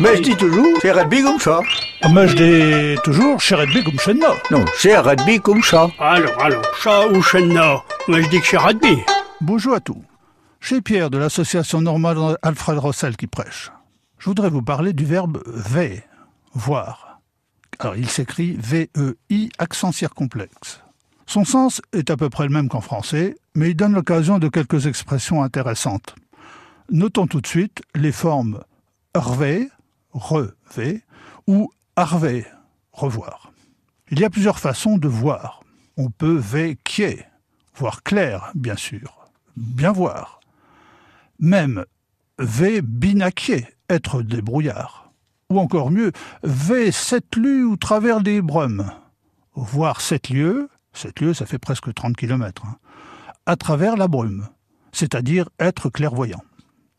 Mais je dis toujours, c'est rugby comme ça. Mais je dis toujours, chez rugby comme chez nous. Non, c'est rugby comme ça. Alors, alors, chat ou chenna Moi, je dis que c'est rugby. Bonjour à tous. Chez Pierre de l'association normale Alfred Rossel qui prêche. Je voudrais vous parler du verbe ver, voir. Alors, il s'écrit V-E-I, accent circonflexe. Son sens est à peu près le même qu'en français, mais il donne l'occasion de quelques expressions intéressantes. Notons tout de suite les formes rve, re-v, ou arve, revoir. Il y a plusieurs façons de voir. On peut véquier, voir clair, bien sûr, bien voir. Même v binaquier, être débrouillard. Ou encore mieux, v sept lieues ou travers des brumes. Voir sept lieues, sept lieues ça fait presque 30 kilomètres, hein, à travers la brume, c'est-à-dire être clairvoyant.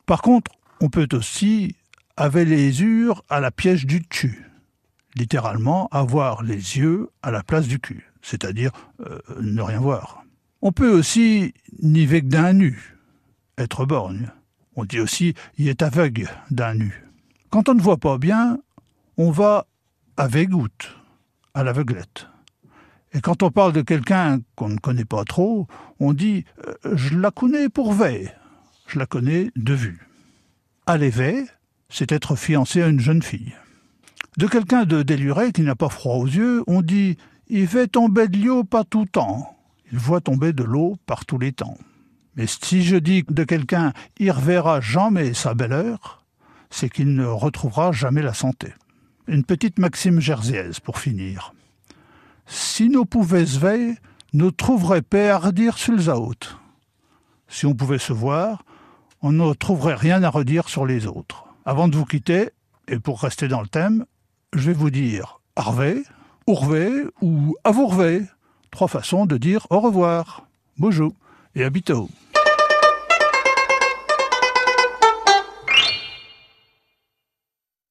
Par contre, on peut aussi avoir les yeux à la piège du cul. Littéralement, avoir les yeux à la place du cul, c'est-à-dire euh, ne rien voir. On peut aussi niver d'un nu, être borgne. On dit aussi y est aveugle d'un nu. Quand on ne voit pas bien, on va avec goutte, à l'aveuglette. Et quand on parle de quelqu'un qu'on ne connaît pas trop, on dit euh, je la connais pour veille, je la connais de vue. Aller veille, c'est être fiancé à une jeune fille. De quelqu'un de déluré qui n'a pas froid aux yeux, on dit il fait tomber de l'eau pas tout temps. Il voit tomber de l'eau par tous les temps. Mais si je dis de quelqu'un il reverra jamais sa belle heure, c'est qu'il ne retrouvera jamais la santé. Une petite maxime jersiaise pour finir. Si nous pouvions se veiller, nous trouverait paix à redire sur les autres. Si on pouvait se voir, on ne trouverait rien à redire sur les autres. Avant de vous quitter, et pour rester dans le thème, je vais vous dire Harvey, Ourvé ou Avourvé. Trois façons de dire au revoir. Bonjour et à bientôt.